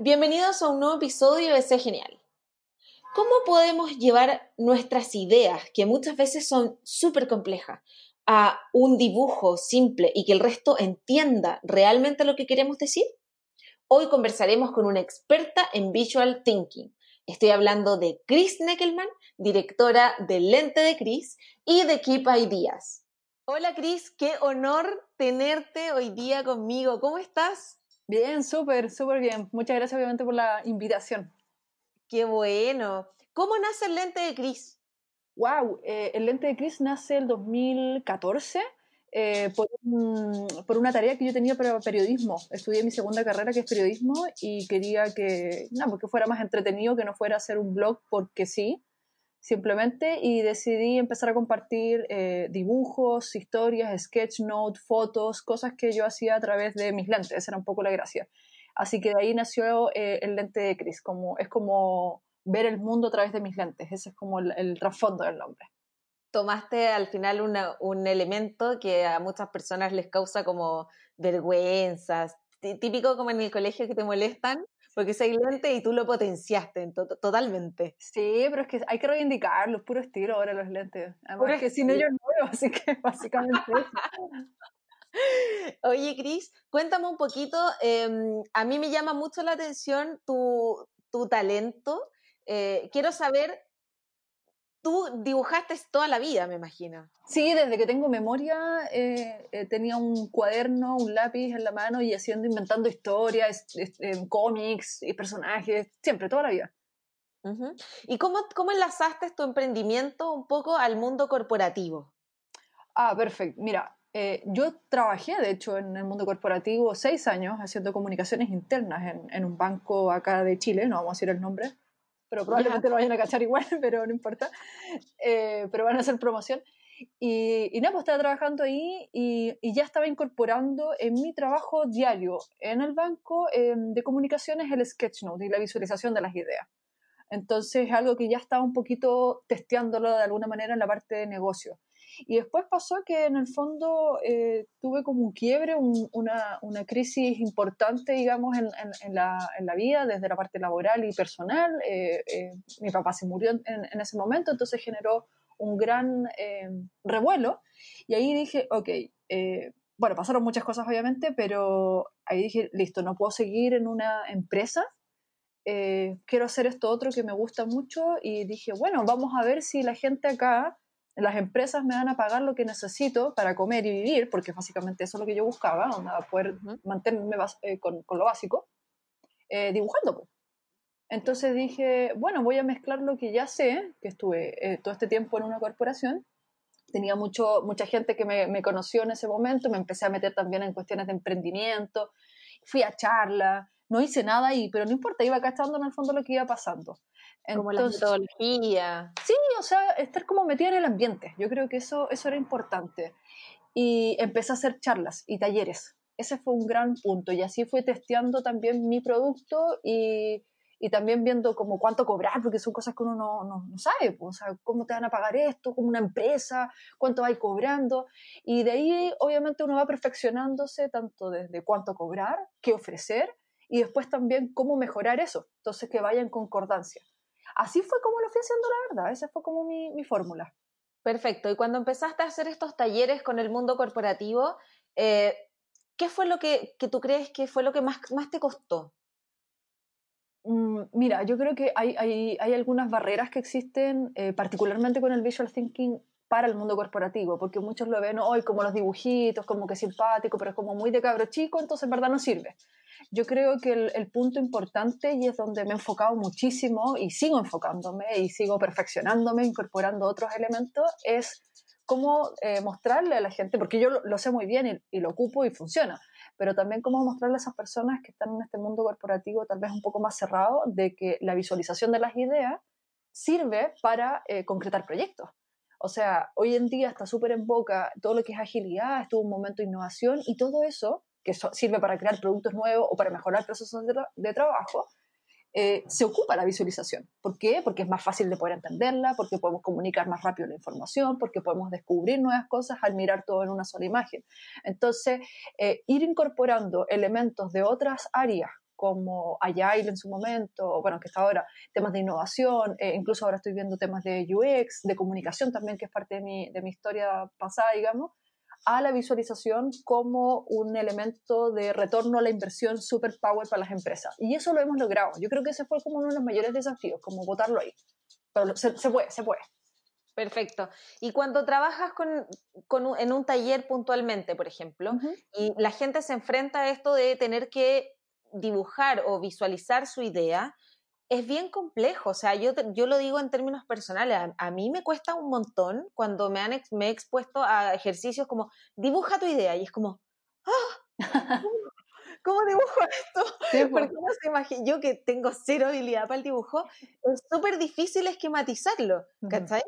Bienvenidos a un nuevo episodio de Sé Genial. ¿Cómo podemos llevar nuestras ideas, que muchas veces son súper complejas, a un dibujo simple y que el resto entienda realmente lo que queremos decir? Hoy conversaremos con una experta en Visual Thinking. Estoy hablando de Chris Neckelman, directora de Lente de Chris y de Keep Ideas. Hola Chris, qué honor tenerte hoy día conmigo. ¿Cómo estás? Bien, súper, súper bien. Muchas gracias obviamente por la invitación. Qué bueno. ¿Cómo nace el Lente de Chris? Wow, eh, el Lente de Chris nace el 2014 eh, por, por, una tarea que yo tenía para periodismo. Estudié mi segunda carrera, que es periodismo, y quería que, no, porque fuera más entretenido, que no fuera hacer un blog porque sí, simplemente, y decidí empezar a compartir eh, dibujos, historias, sketch note, fotos, cosas que yo hacía a través de mis lentes, esa era un poco la gracia. Así que de ahí nació eh, el lente de Chris, como, es como ver el mundo a través de mis lentes, ese es como el, el trasfondo del nombre. Tomaste al final un elemento que a muchas personas les causa como vergüenzas, típico como en el colegio que te molestan porque es lente y tú lo potenciaste totalmente. Sí, pero es que hay que reivindicarlo, puro estilo ahora los lentes. Además que sin ellos no veo, así que básicamente Oye, Cris, cuéntame un poquito, em, a mí me llama mucho la atención tu, tu talento. Eh, quiero saber tú dibujaste toda la vida, me imagino. Sí, desde que tengo memoria eh, eh, tenía un cuaderno, un lápiz en la mano y haciendo, inventando historias, cómics y personajes, siempre, toda la vida. ¿Y cómo, cómo enlazaste tu emprendimiento un poco al mundo corporativo? Ah, perfecto. Mira, eh, yo trabajé, de hecho, en el mundo corporativo seis años haciendo comunicaciones internas en, en un banco acá de Chile, no vamos a decir el nombre, pero probablemente lo vayan a cachar igual, pero no importa. Eh, pero van a hacer promoción. Y, y nada, pues estaba trabajando ahí y, y, ya estaba incorporando en mi trabajo diario en el banco em, de comunicaciones el sketchnote y la visualización de las ideas. Entonces es algo que ya estaba un poquito testeándolo de alguna manera en la parte de negocio. Y después pasó que en el fondo eh, tuve como un quiebre, una, una, crisis importante, digamos, en, en, la, en, la, vida, desde la parte laboral y personal. Eh, eh, mi papá se murió en, ese momento, entonces generó un gran revuelo. Y ahí dije, ok, bueno, pasaron muchas cosas obviamente, pero ahí dije, listo, no puedo seguir en una empresa. quiero hacer esto otro que me gusta mucho y dije, bueno, vamos a ver si la gente acá las empresas me van a pagar lo que necesito para comer y vivir, porque básicamente eso es lo que yo buscaba, poder mantenerme eh, con, lo básico, eh, dibujando. Entonces dije, bueno, voy a mezclar lo que ya sé, que estuve eh, todo este tiempo en una corporación, tenía mucho, mucha gente que me, me, conoció en ese momento, me empecé a meter también en cuestiones de emprendimiento, fui a charla, no hice nada ahí, pero no importa, iba cachando en el fondo lo que iba pasando como la metodología. Sí, o sea, estar como metida en el ambiente. Yo creo que eso, eso era importante. Y empecé a hacer charlas y talleres. Ese fue un gran punto. Y así fui testeando también mi producto y, y también viendo como cuánto cobrar, porque son cosas que uno no, no, no sabe. Pues, o sea, cómo te van a pagar esto, como una empresa, cuánto va cobrando. Y de ahí, obviamente, uno va perfeccionándose tanto desde cuánto cobrar, qué ofrecer, y después también cómo mejorar eso. Entonces, que vaya en concordancia así fue como lo fui haciendo, la verdad. Esa fue como mi, mi fórmula. Perfecto. Y cuando empezaste a hacer estos talleres con el mundo corporativo, eh, ¿qué fue lo que, que, tú crees que fue lo que más, más te costó? Mm, mira, yo creo que hay, hay, hay algunas barreras que existen, eh, particularmente con el visual thinking para el mundo corporativo, porque muchos lo ven hoy como los dibujitos, como que simpático, pero es como muy de cabro chico, entonces en verdad no sirve. Yo creo que el, punto importante, y es donde me he enfocado muchísimo y sigo enfocándome y sigo perfeccionándome, incorporando otros elementos, es cómo eh, mostrarle a la gente, porque yo lo, sé muy bien y, lo ocupo y funciona, pero también cómo mostrarle a esas personas que están en este mundo corporativo tal vez un poco más cerrado de que la visualización de las ideas sirve para eh, concretar proyectos. O sea, hoy en día está súper en boca todo lo que es agilidad, estuvo un momento de innovación y todo eso, que sirve para crear productos nuevos o para mejorar procesos de trabajo, eh, se ocupa la visualización. ¿Por qué? Porque es más fácil de poder entenderla, porque podemos comunicar más rápido la información, porque podemos descubrir nuevas cosas al mirar todo en una sola imagen. Entonces, eh, ir incorporando elementos de otras áreas como Agile en su momento, bueno, que está ahora, temas de innovación, eh, incluso ahora estoy viendo temas de UX, de comunicación también, que es parte de mi, de mi historia pasada, digamos, a la visualización como un elemento de retorno a la inversión superpower para las empresas. Y eso lo hemos logrado. Yo creo que ese fue como uno de los mayores desafíos, como votarlo ahí. Pero se, puede, se puede. Perfecto. Y cuando trabajas con, con en un taller puntualmente, por ejemplo, y la gente se enfrenta a esto de tener que dibujar o visualizar su idea, es bien complejo, o sea, yo, yo lo digo en términos personales, a, mí me cuesta un montón cuando me, han me he expuesto a ejercicios como, dibuja tu idea, y es como, ¡ah! ¿Cómo dibujo esto? Porque no se imagina, yo que tengo cero habilidad para el dibujo, es súper difícil esquematizarlo, ¿cachai?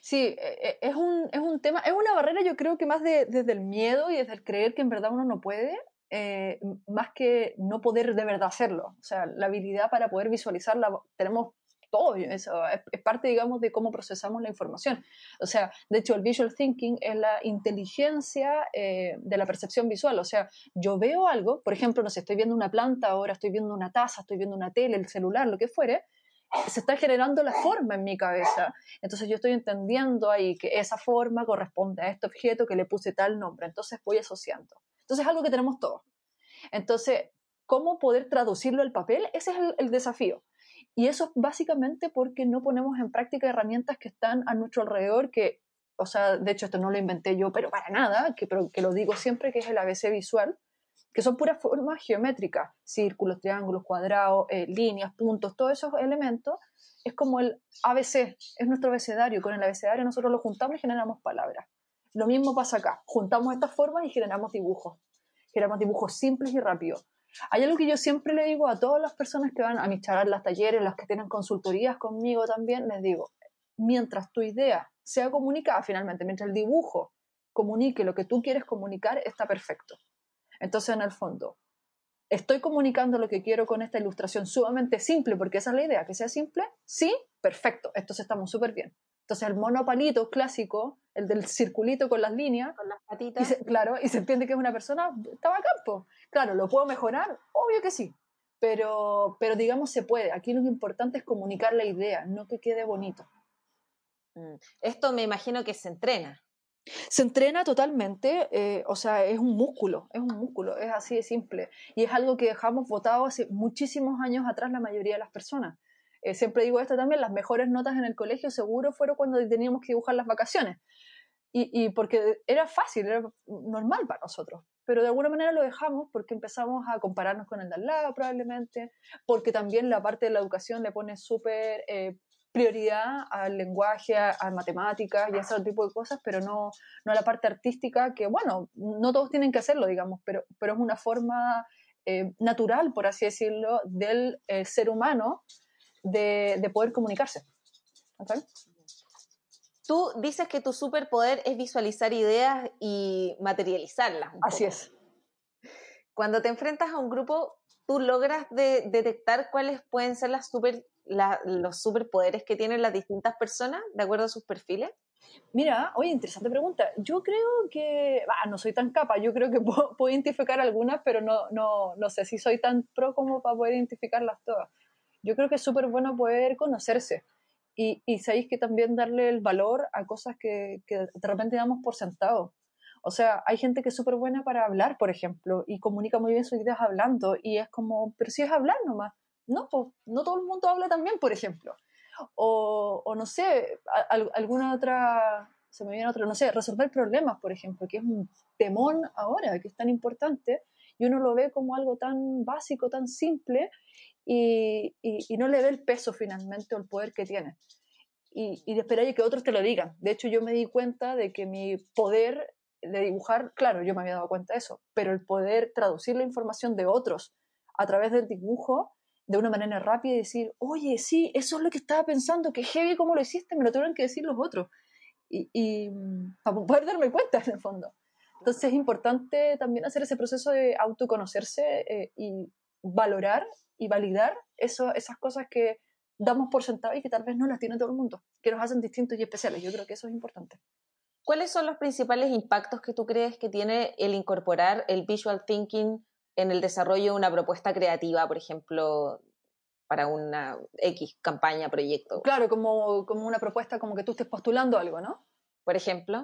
Sí, e, e, es un, es un tema, es una barrera yo creo que más de, desde el miedo y desde el creer que en verdad uno no puede, eh, más que no poder de verdad hacerlo. O sea, la habilidad para poder visualizarla, tenemos todo, eso es, parte, digamos, de cómo procesamos la información. O sea, de hecho, el visual thinking es la inteligencia eh, de la percepción visual. O sea, yo veo algo, por ejemplo, no sé, estoy viendo una planta, ahora estoy viendo una taza, estoy viendo una tele, el celular, lo que fuere, se está generando la forma en mi cabeza. Entonces yo estoy entendiendo ahí que esa forma corresponde a este objeto que le puse tal nombre. Entonces voy asociando. Entonces es algo que tenemos todos. Entonces, ¿cómo poder traducirlo al papel? Ese es el, desafío. Y eso es básicamente porque no ponemos en práctica herramientas que están a nuestro alrededor, que, o sea, de hecho esto no lo inventé yo, pero para nada, que, pero, que lo digo siempre, que es el ABC visual, que son puras formas geométricas, círculos, triángulos, cuadrados, eh, líneas, puntos, todos esos elementos, es como el ABC, es nuestro abecedario. Con el abecedario nosotros lo juntamos y generamos palabras. Lo mismo pasa acá. Juntamos estas formas y generamos dibujos. Generamos dibujos simples y rápidos. Hay algo que yo siempre le digo a todas las personas que van a mis charlas, talleres, las que tienen consultorías conmigo también, les digo, mientras tu idea sea comunicada finalmente, mientras el dibujo comunique lo que tú quieres comunicar, está perfecto. Entonces, en el fondo, estoy comunicando lo que quiero con esta ilustración sumamente simple, porque esa es la idea, que sea simple, sí, perfecto, entonces estamos súper bien. Entonces el monopalito clásico, el del circulito con las líneas, con las patitas. claro, y se entiende que es una persona, estaba a campo. Claro, ¿lo puedo mejorar? Obvio que sí, pero, pero digamos se puede. Aquí lo importante es comunicar la idea, no que quede bonito. Mm. Esto me imagino que se entrena. Se entrena totalmente, eh, o sea, es un músculo, es un músculo, es así de simple. Y es algo que dejamos votado hace muchísimos años atrás la mayoría de las personas. Eh, siempre digo esto también, las mejores notas en el colegio seguro fueron cuando teníamos que dibujar las vacaciones. Y, porque era fácil, era normal para nosotros. Pero de alguna manera lo dejamos porque empezamos a compararnos con el de al lado probablemente, porque también la parte de la educación le pone súper eh, prioridad al lenguaje, a, matemáticas y a ese tipo de cosas, pero no, no a la parte artística, que bueno, no todos tienen que hacerlo, digamos, pero, pero es una forma eh, natural, por así decirlo, del ser humano de, poder comunicarse. Tú dices que tu superpoder es visualizar ideas y materializarlas. Así es. Cuando te enfrentas a un grupo, ¿tú logras detectar cuáles pueden ser las super, los superpoderes que tienen las distintas personas de acuerdo a sus perfiles? Mira, oye, interesante pregunta. Yo creo que, no soy tan capa, yo creo que puedo, puedo identificar algunas, pero no, no, no, sé si soy tan pro como para poder identificarlas todas yo creo que es súper bueno poder conocerse y, y sabéis que también darle el valor a cosas que, que de repente damos por sentado. O sea, hay gente que es súper buena para hablar, por ejemplo, y comunica muy bien sus ideas hablando, y es como, pero si es hablar nomás. No, pues no todo el mundo habla también, por ejemplo. O, o no sé, alguna otra, se me viene otra, no sé, resolver problemas, por ejemplo, que es un temón ahora, que es tan importante, y uno lo ve como algo tan básico, tan simple, y, y, no le ve el peso finalmente o el poder que tiene. Y, y de esperar que otros te lo digan. De hecho, yo me di cuenta de que mi poder de dibujar, claro, yo me había dado cuenta de eso, pero el poder traducir la información de otros a través del dibujo de una manera rápida y decir, oye, sí, eso es lo que estaba pensando, que heavy cómo lo hiciste, me lo tuvieron que decir los otros. Y, y para poder darme cuenta en el fondo. Entonces es importante también hacer ese proceso de autoconocerse eh, y valorar y validar eso, esas cosas que damos por sentado y que tal vez no las tiene todo el mundo, que nos hacen distintos y especiales. Yo creo que eso es importante. ¿Cuáles son los principales impactos que tú crees que tiene el incorporar el visual thinking en el desarrollo de una propuesta creativa, por ejemplo, para una X campaña, proyecto? Claro, como, como una propuesta como que tú estés postulando algo, ¿no? Por ejemplo.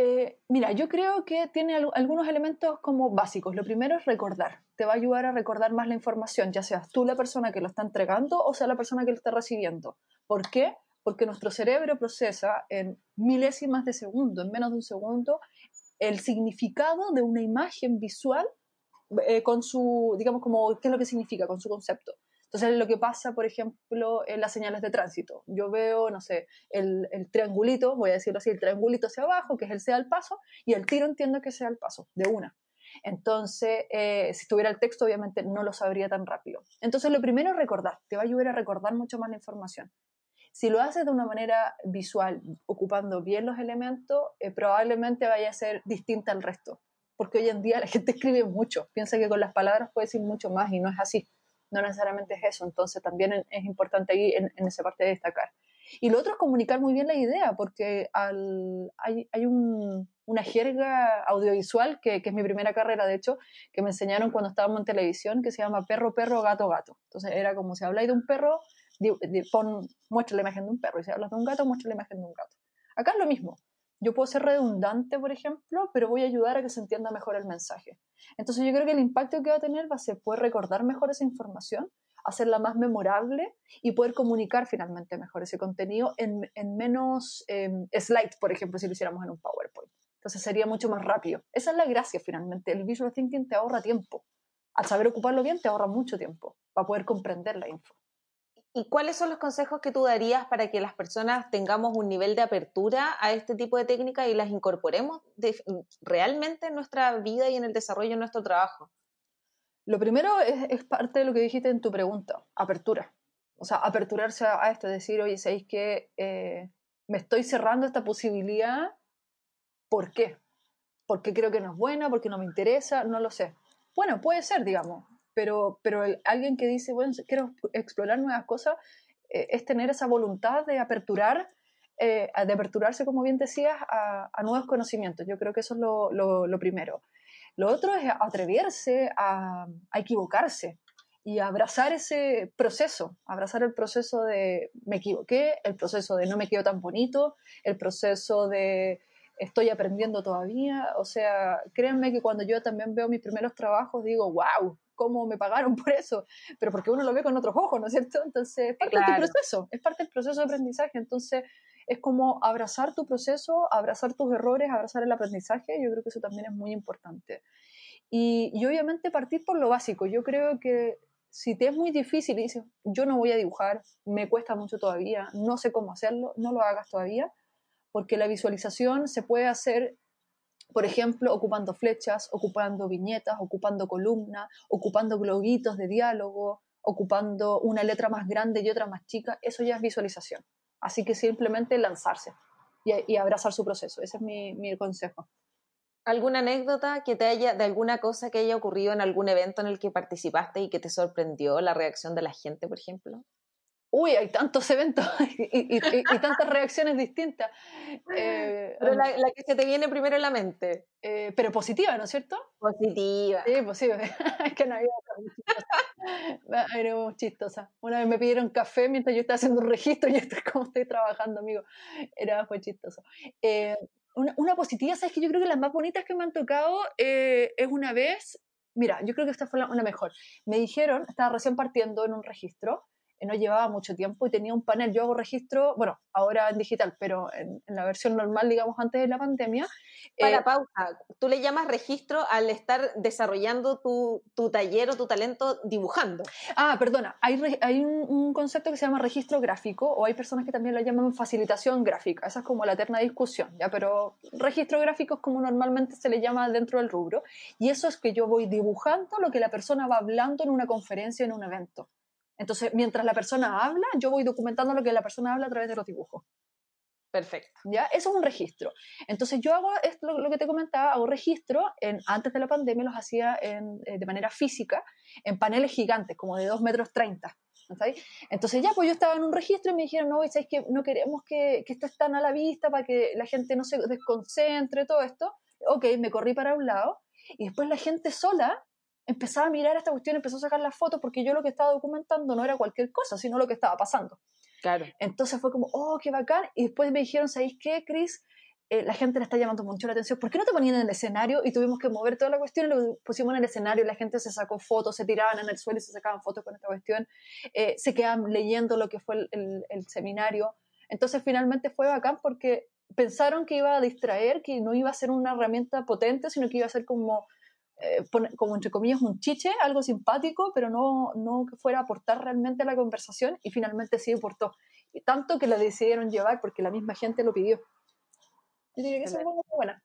Eh, mira, yo creo que tiene algunos elementos como básicos. Lo primero es recordar. Te va a ayudar a recordar más la información, ya seas tú la persona que lo está entregando o sea la persona que lo está recibiendo. ¿Por qué? Porque nuestro cerebro procesa en milésimas de segundo, en menos de un segundo, el significado de una imagen visual eh, con su, digamos, como, ¿qué es lo que significa? Con su concepto. Entonces, lo que pasa, por ejemplo, en las señales de tránsito. Yo veo, no sé, el, triangulito, voy a decirlo así, el triangulito hacia abajo, que es el sea al paso, y el tiro entiendo que sea el paso, de una. Entonces, eh, si tuviera el texto, obviamente no lo sabría tan rápido. Entonces, lo primero es recordar, te va a ayudar a recordar mucho más la información. Si lo haces de una manera visual, ocupando bien los elementos, eh, probablemente vaya a ser distinta al resto. Porque hoy en día la gente escribe mucho, piensa que con las palabras puede decir mucho más y no es así no necesariamente es eso, entonces también es importante ahí en, esa parte de destacar. Y lo otro es comunicar muy bien la idea, porque al, hay, hay un, una jerga audiovisual, que, que, es mi primera carrera, de hecho, que me enseñaron cuando estábamos en televisión, que se llama perro, perro, gato, gato. Entonces era como si habláis de un perro, pon, muestra la imagen de un perro, y si hablas de un gato, muestra la imagen de un gato. Acá es lo mismo. Yo puedo ser redundante, por ejemplo, pero voy a ayudar a que se entienda mejor el mensaje. Entonces yo creo que el impacto que va a tener va a ser poder recordar mejor esa información, hacerla más memorable y poder comunicar finalmente mejor ese contenido en, menos em, slides, por ejemplo, si lo hiciéramos en un PowerPoint. Entonces sería mucho más rápido. Esa es la gracia finalmente. El visual thinking te ahorra tiempo. Al saber ocuparlo bien, te ahorra mucho tiempo para poder comprender la info. ¿Y cuáles son los consejos que tú darías para que las personas tengamos un nivel de apertura a este tipo de técnicas y las incorporemos realmente en nuestra vida y en el desarrollo de nuestro trabajo? Lo primero es, parte de lo que dijiste en tu pregunta, apertura. O sea, aperturarse a, esto, decir, oye, ¿sabéis que eh, me estoy cerrando esta posibilidad? ¿Por qué? ¿Porque creo que no es buena? ¿Porque no me interesa? No lo sé. Bueno, puede ser, digamos pero, pero alguien que dice, bueno, quiero explorar nuevas cosas, eh, es tener esa voluntad de aperturar, eh, de aperturarse, como bien decías, a, nuevos conocimientos. Yo creo que eso es lo, primero. Lo otro es atreverse a, equivocarse y abrazar ese proceso, abrazar el proceso de me equivoqué, el proceso de no me quedo tan bonito, el proceso de estoy aprendiendo todavía. O sea, créanme que cuando yo también veo mis primeros trabajos digo, wow, cómo me pagaron por eso, pero porque uno lo ve con otros ojos, ¿no es cierto? Entonces, es parte del proceso, es parte del proceso de aprendizaje, entonces es como abrazar tu proceso, abrazar tus errores, abrazar el aprendizaje, yo creo que eso también es muy importante. Y, y obviamente partir por lo básico, yo creo que si te es muy difícil y dices, yo no voy a dibujar, me cuesta mucho todavía, no sé cómo hacerlo, no lo hagas todavía, porque la visualización se puede hacer por ejemplo, ocupando flechas, ocupando viñetas, ocupando columnas, ocupando globitos de diálogo, ocupando una letra más grande y otra más chica, eso ya es visualización. Así que simplemente lanzarse y, abrazar su proceso. Ese es mi, mi, consejo. ¿Alguna anécdota que te haya, de alguna cosa que haya ocurrido en algún evento en el que participaste y que te sorprendió la reacción de la gente, por ejemplo? Uy, hay tantos eventos y, tantas reacciones distintas. Eh, pero la, que se te viene primero en la mente. Eh, pero positiva, ¿no es cierto? Positiva. Sí, positiva. es que no había Era muy chistosa. Una vez me pidieron café mientras yo estaba haciendo un registro y esto es como estoy trabajando, amigo. Era muy chistoso. Eh, una, positiva, ¿sabes que Yo creo que las más bonitas que me han tocado es una vez, mira, yo creo que esta fue una mejor. Me dijeron, estaba recién partiendo en un registro, no llevaba mucho tiempo y tenía un panel. Yo hago registro, bueno, ahora en digital, pero en, la versión normal, digamos, antes de la pandemia. Para eh, pausa, tú le llamas registro al estar desarrollando tu, tu, taller o tu talento dibujando. Ah, perdona, hay, hay un, concepto que se llama registro gráfico o hay personas que también lo llaman facilitación gráfica. Esa es como la eterna discusión, ¿ya? Pero registro gráfico es como normalmente se le llama dentro del rubro. Y eso es que yo voy dibujando lo que la persona va hablando en una conferencia, en un evento. Entonces, mientras la persona habla, yo voy documentando lo que la persona habla a través de los dibujos. Perfecto. ¿Ya? Eso es un registro. Entonces, yo hago esto, lo, que te comentaba, hago registro, en, antes de la pandemia los hacía en, eh, de manera física, en paneles gigantes, como de 2 metros 30. Entonces ya, pues yo estaba en un registro y me dijeron, no, ¿sabes que no queremos que, que esto esté tan a la vista para que la gente no se desconcentre, todo esto? Ok, me corrí para un lado y después la gente sola empezaba a mirar esta cuestión, empezó a sacar las fotos porque yo lo que estaba documentando no era cualquier cosa, sino lo que estaba pasando. Claro. Entonces fue como, oh, qué bacán. Y después me dijeron, ¿sabéis qué, Chris? Eh, la gente le está llamando mucho la atención. ¿Por qué no te ponían en el escenario y tuvimos que mover toda la cuestión? Y lo pusimos en el escenario y la gente se sacó fotos, se tiraban en el suelo y se sacaban fotos con esta cuestión. Eh, se quedaban leyendo lo que fue el, el seminario. Entonces finalmente fue bacán porque pensaron que iba a distraer, que no iba a ser una herramienta potente, sino que iba a ser como eh, como entre comillas un chiche, algo simpático, pero no, no que fuera a aportar realmente a la conversación y finalmente sí aportó. Y tanto que la decidieron llevar porque la misma gente lo pidió. Yo diría que es muy buena.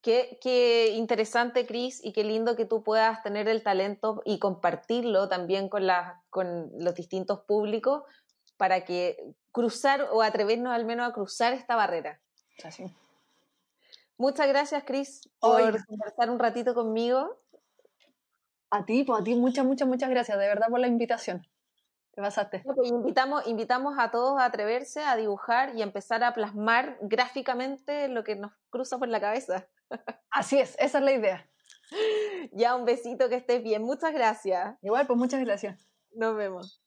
Qué, qué, interesante, Cris, y qué lindo que tú puedas tener el talento y compartirlo también con, la, con los distintos públicos para que cruzar o atrevernos al menos a cruzar esta barrera. Así. Muchas gracias, Cris, por conversar un ratito conmigo. A ti, pues a ti, muchas, muchas, muchas gracias, de verdad, por la invitación. Te pasaste. Pues invitamos, invitamos a todos a atreverse a dibujar y empezar a plasmar gráficamente lo que nos cruza por la cabeza. Así es, esa es la idea. Ya, un besito, que estés bien. Muchas gracias. Igual, pues muchas gracias. Nos vemos.